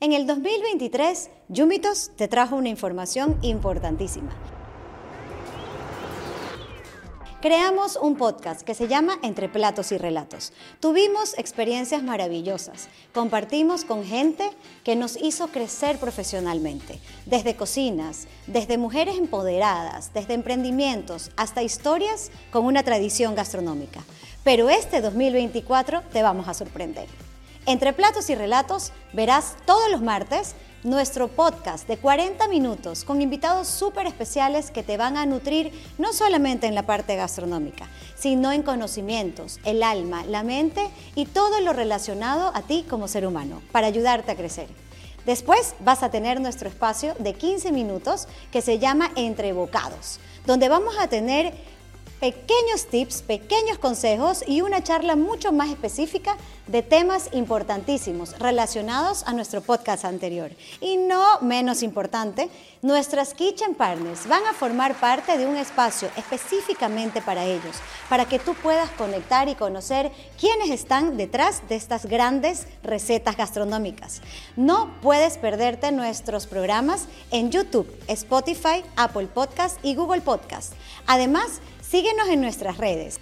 En el 2023, Yumitos te trajo una información importantísima. Creamos un podcast que se llama Entre Platos y Relatos. Tuvimos experiencias maravillosas. Compartimos con gente que nos hizo crecer profesionalmente. Desde cocinas, desde mujeres empoderadas, desde emprendimientos, hasta historias con una tradición gastronómica. Pero este 2024 te vamos a sorprender. Entre platos y relatos verás todos los martes nuestro podcast de 40 minutos con invitados súper especiales que te van a nutrir no solamente en la parte gastronómica, sino en conocimientos, el alma, la mente y todo lo relacionado a ti como ser humano para ayudarte a crecer. Después vas a tener nuestro espacio de 15 minutos que se llama Entre Bocados, donde vamos a tener pequeños tips, pequeños consejos y una charla mucho más específica de temas importantísimos relacionados a nuestro podcast anterior. Y no menos importante, nuestras Kitchen Partners van a formar parte de un espacio específicamente para ellos, para que tú puedas conectar y conocer quiénes están detrás de estas grandes recetas gastronómicas. No puedes perderte nuestros programas en YouTube, Spotify, Apple Podcast y Google Podcast. Además, Síguenos en nuestras redes.